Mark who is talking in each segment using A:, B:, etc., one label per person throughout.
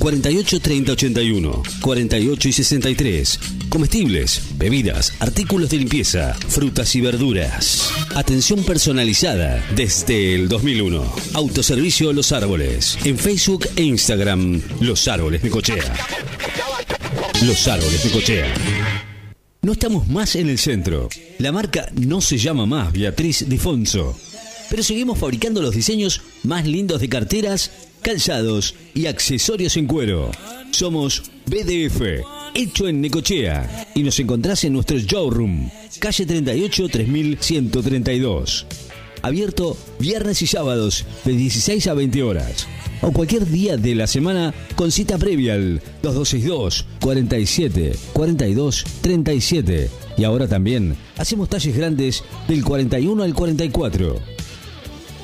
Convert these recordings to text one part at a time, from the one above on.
A: 48 30 81, 48 y 63. Comestibles, bebidas, artículos de limpieza, frutas y verduras. Atención personalizada desde el 2001. Autoservicio Los Árboles. En Facebook e Instagram, Los Árboles de Cochea. Los Árboles de Cochea. No estamos más en el centro. La marca no se llama más Beatriz Difonso. Pero seguimos fabricando los diseños más lindos de carteras, calzados y accesorios en cuero. Somos BDF, hecho en Necochea. Y nos encontrás en nuestro showroom, calle 38 3132. Abierto viernes y sábados de 16 a 20 horas. O cualquier día de la semana con cita previa al 2262 47 42 37. Y ahora también hacemos talles grandes del 41 al 44.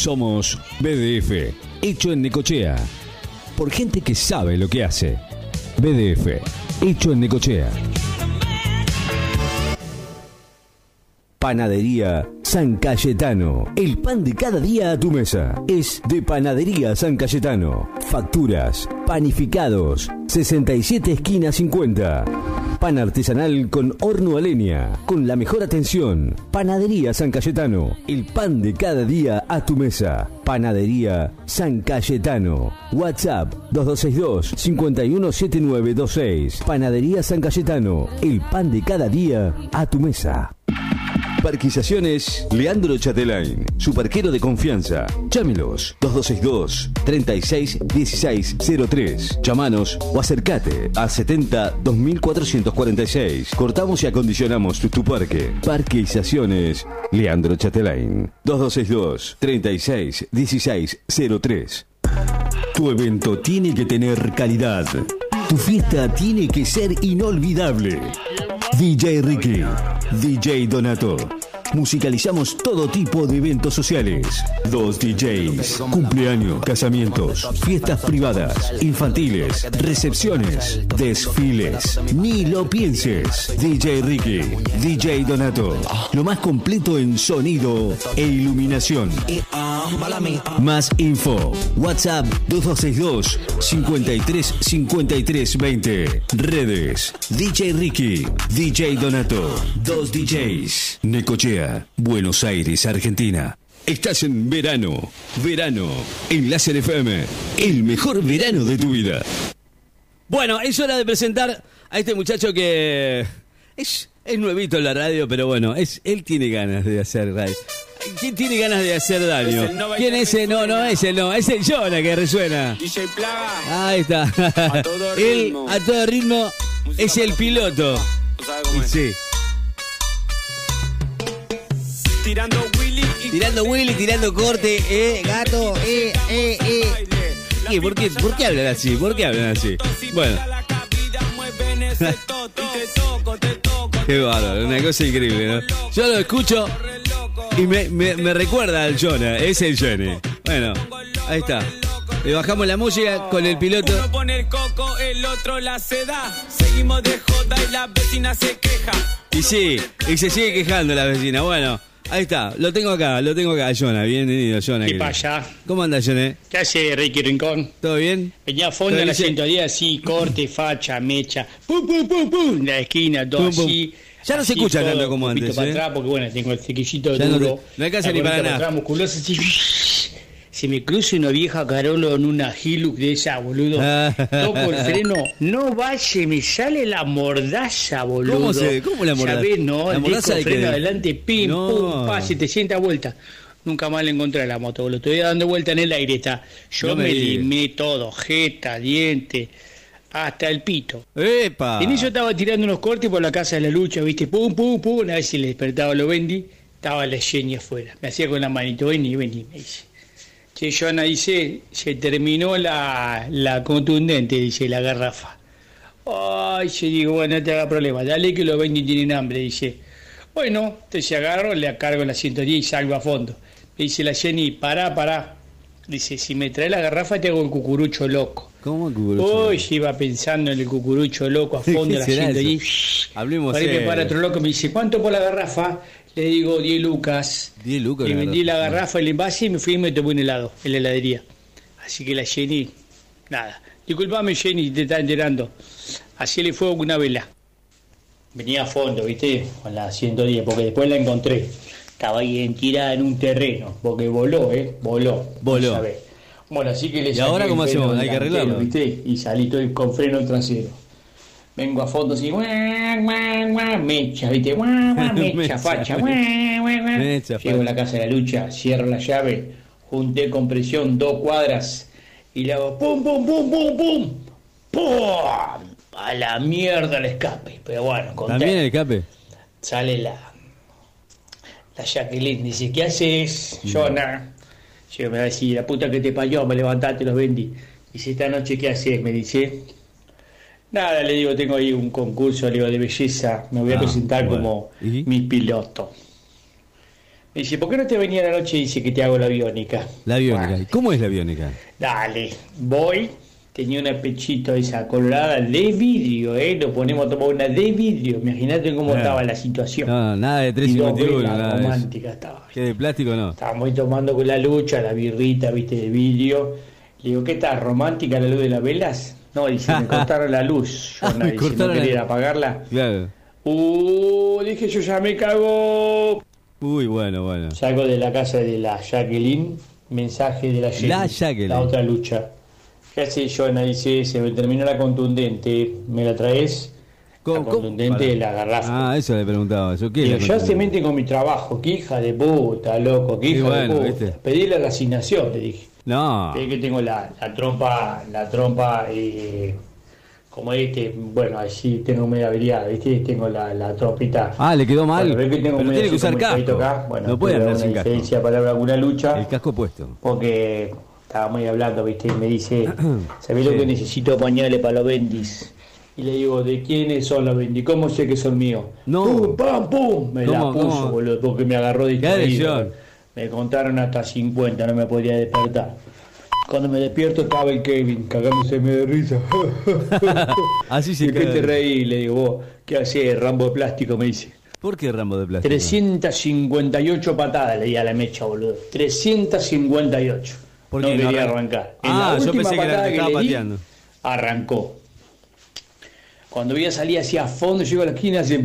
A: Somos BDF, hecho en Necochea. Por gente que sabe lo que hace. BDF, hecho en Necochea. Panadería San Cayetano. El pan de cada día a tu mesa. Es de Panadería San Cayetano. Facturas, panificados. 67 esquina 50. Pan artesanal con horno a leña. Con la mejor atención. Panadería San Cayetano. El pan de cada día a tu mesa. Panadería San Cayetano. WhatsApp 2262 517926. Panadería San Cayetano. El pan de cada día a tu mesa. Parquizaciones Leandro Chatelain, su parquero de confianza. Llámelos 2262 36 16 03. Llamanos o acercate a 70 2446. Cortamos y acondicionamos tu, tu parque. Parquizaciones Leandro Chatelain 2262 36 16 03. Tu evento tiene que tener calidad. Tu fiesta tiene que ser inolvidable. DJ Ricky, DJ Donato. Musicalizamos todo tipo de eventos sociales. Dos DJs, cumpleaños, casamientos, fiestas privadas, infantiles, recepciones, desfiles. Ni lo pienses. DJ Ricky, DJ Donato. Lo más completo en sonido e iluminación. Más info. WhatsApp 2262 53 53 20. Redes. DJ Ricky, DJ Donato. Dos DJs. Necochea, Buenos Aires, Argentina. Estás en verano. Verano. En Láser FM. El mejor verano de tu vida. Bueno, es hora de presentar a este muchacho que es, es nuevito en la radio, pero bueno, es, él tiene ganas de hacer radio. ¿Quién tiene ganas de hacer daño?
B: Es el no baila
A: ¿Quién es ese? No, no, es el no, es el Jonah que resuena.
B: DJ Plaga.
A: Ahí está.
B: A todo
A: Él,
B: ritmo.
A: a todo ritmo, es el piloto.
B: Tú sabes cómo
A: Y
B: es.
A: sí.
B: Tirando Willy y
A: Tirando Willy, tirando corte, eh, gato, eh, eh, eh. ¿Qué? ¿Por qué, ¿Por qué hablan así? ¿Por qué hablan así? Bueno, qué bárbaro, una cosa increíble, ¿no? Yo lo escucho y me, me, me recuerda al Jonah, es el Jonah. Bueno, ahí está. Le bajamos la música con el piloto.
B: Uno pone el coco, el otro la seda. Seguimos de joda y la vecina se queja.
A: Y sí, y se sigue quejando la vecina. Bueno, ahí está, lo tengo acá, lo tengo acá, Jonah. Bienvenido, Jonah.
C: ¿Qué pasa?
A: ¿Cómo anda, Jonah?
C: ¿Qué hace Ricky Rincón?
A: ¿Todo bien?
C: Venía a fondo en la 110, así, corte, facha, mecha, pum, pum, pum, pum, la esquina, todo
A: Pum, pum.
C: así.
A: Ya no se escucha tanto como antes,
C: para
A: ¿eh?
C: atrás, porque bueno, tengo el cequillito
A: no
C: duro.
A: te- no alcanza ni para nada.
C: atrás, musculosa, así. Se me cruza una vieja Carolo en una Hilux de esa, boludo. Toco el freno, no va, se me sale la mordaza, boludo.
A: ¿Cómo se- cómo la mordaza?
C: ¿Sabés, no?
A: ¿La
C: El
A: mordaza
C: disco freno adelante, pim,
A: No.
C: pum, pa, 700 vueltas. Nunca más le encontré la moto, boludo. Estoy dando vuelta en el aire, está. Yo
A: No me
C: me, limé todo, jeta, diente, hasta el pito.
A: ¡Epa!
C: En eso estaba tirando unos cortes por la casa de la lucha, viste, pum, pum, pum, una vez se le despertaba lo Bendy, estaba la Jenny afuera. Me hacía con la manito, vení, vení, me dice. Che, Joana dice, se terminó la, la contundente, dice, la garrafa. Ay, yo digo, bueno, no te haga problema, dale que los Bendy tienen hambre, dice. Bueno, entonces agarro, le cargo la 110 y salgo a fondo. Me dice la Jenny, pará, pará. Dice, si me trae la garrafa te hago el cucurucho loco.
A: ¿Cómo cucurucho?
C: Uy, yo iba pensando en el cucurucho loco a fondo,
A: ¿Qué
C: la allí.
A: Hablemos
C: me
A: serio.
C: para otro loco me dice, ¿cuánto por la garrafa? Le digo 10 lucas.
A: 10 lucas
C: Le
A: la
C: vendí la
A: garrafa.
C: el envase y me fui y me tomé un helado en la heladería. Así que la Jenny, nada, Disculpame, Jenny, te está enterando. Así le fue una vela. Venía a fondo, ¿viste? Con la 110, porque después la encontré. Estaba ahí en, tirada en un terreno, porque voló, ¿eh? Voló.
A: Voló.
C: no. Bueno, así que le
A: ¿Y ahora
C: el
A: cómo hacemos? Hay que arreglarlo.
C: ¿viste? Y salí todo con freno trasero. Vengo a fondo así, guau, guau, guau, mecha, ¿viste? Guau, guau, mecha,
A: Mecha,
C: facha, guau, guau, guau.
A: Mecha,
C: Llego a la casa de la lucha, cierro la llave, junté con presión dos cuadras y le hago pum, pum, pum, pum, pum. ¡Pum! A la mierda el escape. Pero bueno, contento.
A: ¿También el escape?
C: Sale la, la Jacqueline, dice, ¿qué haces, Jonah? Yo me va a decir, la puta que te parió, me levantaste, los vendí. Dice, esta noche, ¿qué haces? Me dice. Nada, le digo, tengo ahí un concurso, le digo, de belleza, me voy a
A: Ah,
C: presentar
A: bueno.
C: como
A: ¿Y?
C: mi piloto. Me dice, ¿por qué no te venía la noche y dice que te hago la biónica?
A: La biónica.
C: Bueno,
A: ¿Y ¿Cómo es la biónica?
C: Dale, voy. Tenía una pechito esa colorada de vidrio, ¿eh? Lo ponemos a tomar una de vidrio. Imagínate cómo
A: Ah.
C: estaba la situación.
A: No, nada de
C: Y dos
A: 351,
C: velas,
A: nada de
C: romántica estaba.
A: ¿Qué de plástico no?
C: Estábamos ahí tomando con la lucha, la birrita, viste, de vidrio. Le digo, ¿qué tal? ¿Romántica la luz de las velas? No, dice, me cortaron la luz. Yo
A: Ah,
C: no,
A: la-
C: quería apagarla.
A: Claro.
C: Uh, dije, yo ya me cago.
A: Uy, bueno, bueno.
C: Salgo de la casa de la Jacqueline, mensaje de la Jenny,
A: La Jacqueline.
C: la otra lucha. ¿Qué hace Jonah? Dice, se me terminó la contundente, ¿me la traes?
A: ¿Cómo-
C: la contundente de la garrafa.
A: Ah, eso le preguntaba. ¿Yo qué?
C: Digo, ya se meten con mi trabajo, qué hija de puta, loco, qué
A: Y
C: hija
A: bueno,
C: de puta.
A: ¿viste?
C: Pedirle la asignación, te dije.
A: No.
C: Es que tengo la, la trompa, la trompa, eh, como este, bueno, así tengo media habilidad, ¿viste? Tengo la, la trompita.
A: Ah, le quedó mal.
C: Bueno, que tengo
A: Pero
C: medio
A: tiene que usar casco.
C: acá. Bueno,
A: no puede andar sin casco.
C: de palabra con una lucha,
A: El casco puesto.
C: porque estábamos ahí hablando, ¿viste? Y me dice, ¿sabés lo que necesito pañales para los bendis? Y le digo, ¿de quiénes son los bendis? ¿Cómo sé que son míos?
A: No.
C: ¡Pum, pam, pum! Me la
A: ¿Cómo,
C: puso, boludo, porque me agarró
A: agresión.
C: Me contaron hasta 50, no me podía despertar. Cuando me despierto estaba el Kevin cagándose de risa.
A: Así se
C: ¿De qué
A: caga.
C: te reí? Le digo, vos, ¿qué haces, Rambo de plástico? Me dice.
A: ¿Por qué Rambo de plástico?
C: 358 patadas le di a la mecha, boludo. 358.
A: ¿Por
C: no
A: qué
C: quería
A: arran-
C: arrancar. En
A: Ah,
C: la
A: yo
C: última
A: pensé que la- estaba
C: le di,
A: pateando.
C: arrancó. Cuando voy a salir hacia fondo, llego a la esquina, hace...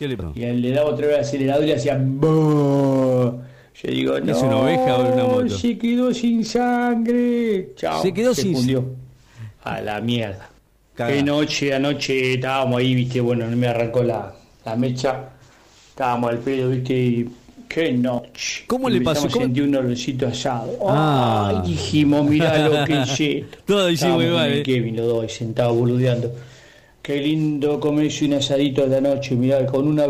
A: ¿Qué le pasó?
C: Y él le daba otra vez al acelerador y le hacía... "Boo". Yo digo, no,
A: ¿Es una oveja o una moto?
C: se quedó sin sangre. Chao,
A: Se quedó sin-
C: fundió. A la mierda.
A: Cagá.
C: Qué noche, anoche estábamos ahí, viste, bueno, no me arrancó la, la mecha. Estábamos al pedo, viste, y qué noche.
A: ¿Cómo le pasó? ¿Cómo-
C: sentir un olorcito asado.
A: Ah.
C: Ay, dijimos, mirá lo que esto.
A: Todo hicimos igual,
C: el
A: eh.
C: Kevin, los dos, sentados boludeando. Qué lindo comerse un asadito de la noche, mirá, con una,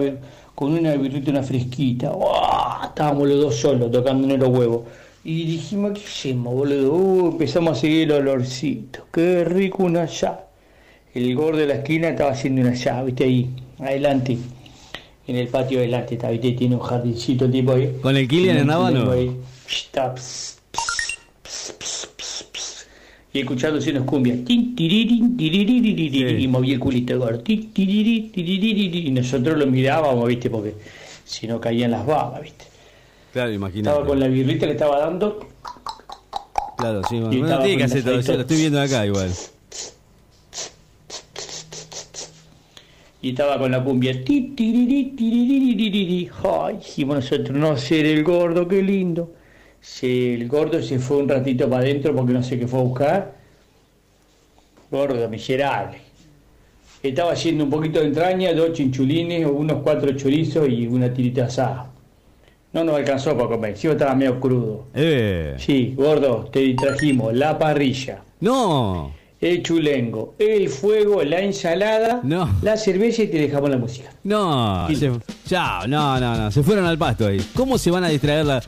C: con una birrita, una fresquita. ¡Uah! Estábamos los dos solos, tocándonos los huevos. Y dijimos, ¿qué hacemos, boludo? Uh, empezamos a seguir el olorcito. Qué rico un asado. El gordo de la esquina estaba haciendo una asado, viste, ahí, adelante. En el patio adelante, está, viste, tiene un jardincito tipo ahí.
A: ¿Con el
C: un
A: en Habano?
C: ahí. Está, ps, Y escuchándose unos cumbias. Y movía el culito gordo. Y nosotros lo mirábamos, viste, porque si no caían las babas, viste.
A: Claro, imagínate.
C: Estaba con la birrita que estaba dando.
A: Claro, sí. Bueno,
C: estaba
A: tiene que hacer todo eso. Lo estoy viendo acá igual.
C: Y estaba con la cumbia. Dijimos nosotros, no ser el gordo, qué lindo. Se- el gordo se fue un ratito para adentro porque no sé qué fue a buscar. Gordo, miserable. Estaba haciendo un poquito de entraña, dos chinchulines, unos cuatro chorizos y una tirita asada. No nos alcanzó para comer, sí, estaba medio crudo.
A: Eh.
C: Sí, gordo, te trajimos la parrilla,
A: No.
C: el chulengo, el fuego, la ensalada,
A: No.
C: la cerveza y te dejamos la música.
A: No.
C: Y-
A: se- Chao. No, no, no. Se fueron al pasto ahí. ¿Cómo se van a distraer la.?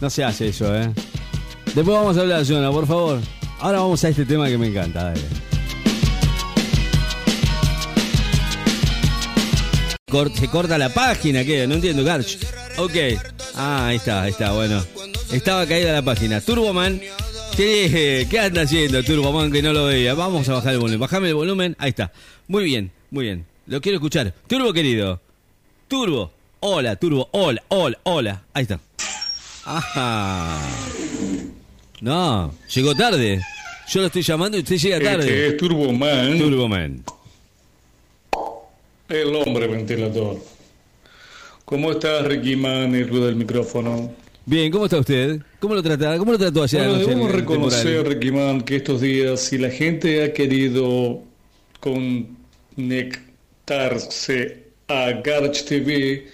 A: No se hace eso, ¿eh? Después vamos a hablar, Jonah, por favor. Ahora vamos a este tema que me encanta. Se corta la página, ¿qué? No entiendo, Garch. Ok. Ah, ahí está, ahí está, bueno. Estaba caída la página. Turboman. ¿Qué, ¿Qué anda haciendo Turboman que no lo veía? Vamos a bajar el volumen. Bajame el volumen. Ahí está. Muy bien, muy bien. Lo quiero escuchar. Turbo, querido. Turbo. Hola, Turbo. Hola, hola, hola. Ahí está. Ajá. No, llegó tarde. Yo lo estoy llamando y usted llega
D: Este
A: tarde.
D: es Turboman,
A: Turboman.
D: el hombre ventilador. ¿Cómo estás, Ricky Man, el ruido del micrófono?
A: Bien, ¿cómo está usted? ¿Cómo lo trata? ¿Cómo lo trató ayer
D: Bueno, debemos reconocer? Ricky Man, que estos días, si la gente ha querido conectarse a Garch TV,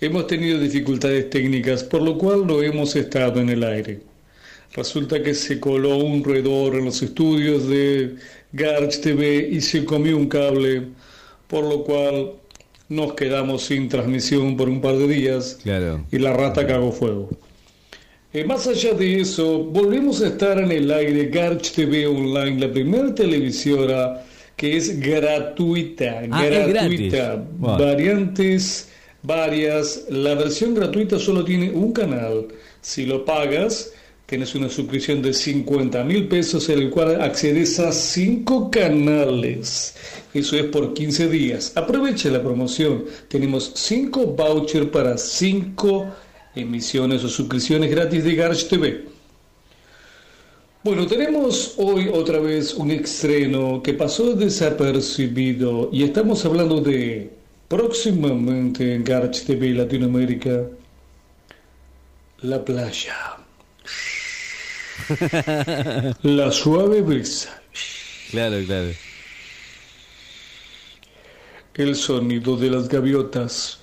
D: hemos tenido dificultades técnicas, por lo cual no hemos estado en el aire. Resulta que se coló un roedor en los estudios de Garch TV y se comió un cable, por lo cual nos quedamos sin transmisión por un par de días
A: Claro.
D: y la rata cagó fuego. Eh, más allá de eso, volvemos a estar en el aire Garch TV Online, la primera televisora que es gratuita,
A: Ah,
D: gratuita.
A: Bueno.
D: variantes varias. La versión gratuita solo tiene un canal. Si lo pagas, tienes una suscripción de 50 mil pesos en el cual accedes a cinco canales. Eso es por 15 días. Aproveche la promoción. Tenemos cinco vouchers para cinco emisiones o suscripciones gratis de Garch TV. Bueno, tenemos hoy otra vez un estreno que pasó desapercibido y estamos hablando de próximamente en Garch TV Latinoamérica, La Playa. La suave brisa,
A: Claro, claro.
D: el sonido de las gaviotas,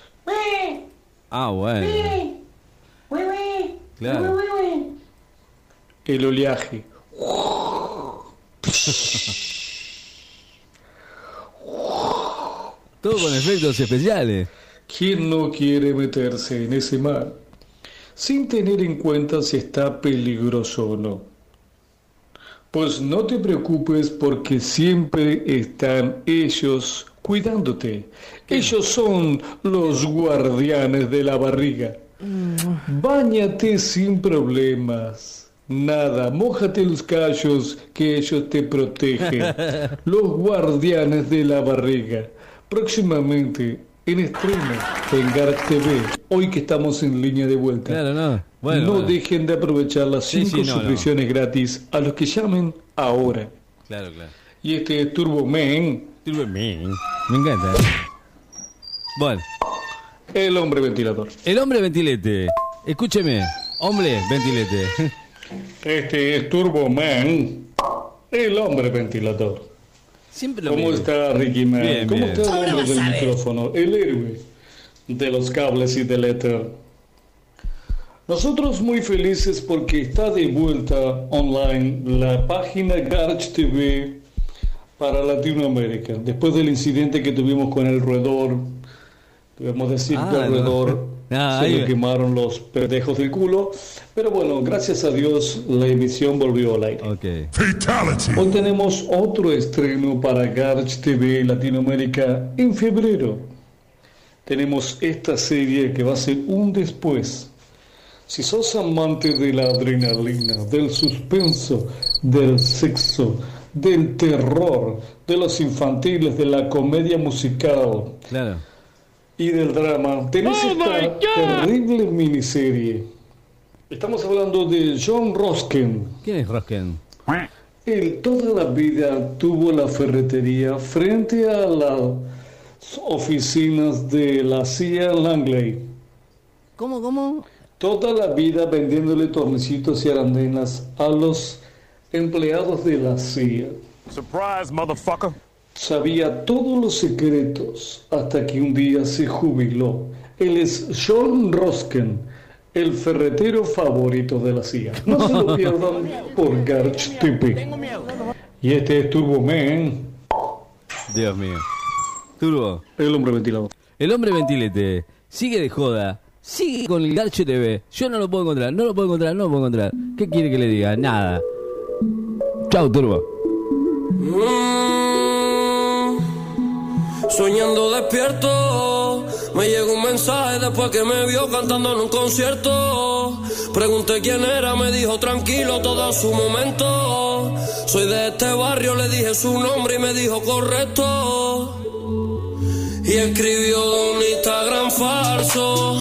A: Ah, bueno. Claro.
D: el oleaje,
A: Todo con efectos especiales.
D: ¿Quién no quiere meterse en ese mar sin tener en cuenta si está peligroso o no? Pues no te preocupes porque siempre están ellos cuidándote. Ellos son los guardianes de la barriga. Báñate sin problemas. Nada, mójate los callos que ellos te protegen. Los guardianes de la barriga. Próximamente en estreno en Garth TV. Hoy que estamos en línea de vuelta.
A: Claro, no. Bueno,
D: no
A: bueno.
D: dejen de aprovechar las
A: Sí,
D: cinco
A: sí, no, no.
D: suscripciones gratis a los que llamen ahora.
A: Claro, claro.
D: Y este es Turbo Man,
A: Turboman. Me encanta. Bueno,
D: el hombre ventilador.
A: el hombre ventilete. Escúcheme. Hombre ventilete.
D: Este es Turbo Man, el hombre ventilador.
A: Siempre lo
D: ¿Cómo
A: mismo.
D: está Ricky Man?
A: Bien,
D: ¿Cómo
A: bien.
D: está el hombre del micrófono? El héroe de los cables y del éter. Nosotros muy felices porque está de vuelta online la página Garch TV para Latinoamérica. Después del incidente que tuvimos con el roedor, debemos decir
A: Ah,
D: que
A: no.
D: roedor
A: Ah,
D: se le quemaron los pendejos del culo. Pero bueno, gracias a Dios la emisión volvió al aire.
A: Ok.
D: Hoy tenemos otro estreno para Garch TV Latinoamérica en febrero. Tenemos esta serie que va a ser un después. Si sos amante de la adrenalina, del suspenso, del sexo, del terror, de los infantiles, de la comedia musical
A: Claro.
D: Y del drama, tenés esta terrible miniserie. Estamos hablando de John Rosken.
A: ¿Quién es Rosken?
D: Él toda la vida tuvo la ferretería frente a las oficinas de la CIA Langley.
A: ¿Cómo, cómo?
D: Toda la vida vendiéndole tornicitos y arandenas a los empleados de la CIA.
E: Surprise, motherfucker.
D: Sabía todos los secretos hasta que un día se jubiló. Él es John Rosken, el ferretero favorito de la CIA. No se lo pierdan por Garch TV. Y este es Turbo Man,
A: Dios mío. Turbo.
D: el hombre ventilador.
A: El hombre ventilete sigue de joda. Sigue con el Garcho TV. Yo no lo puedo encontrar, no lo puedo encontrar, no lo puedo encontrar. ¿Qué quiere que le diga? Nada. Chau, Turbo.
F: Soñando despierto, me llegó un mensaje después que me vio cantando en un concierto. Pregunté quién era, me dijo tranquilo todo a su momento. Soy de este barrio, le dije su nombre y me dijo correcto. Y escribió un Instagram falso.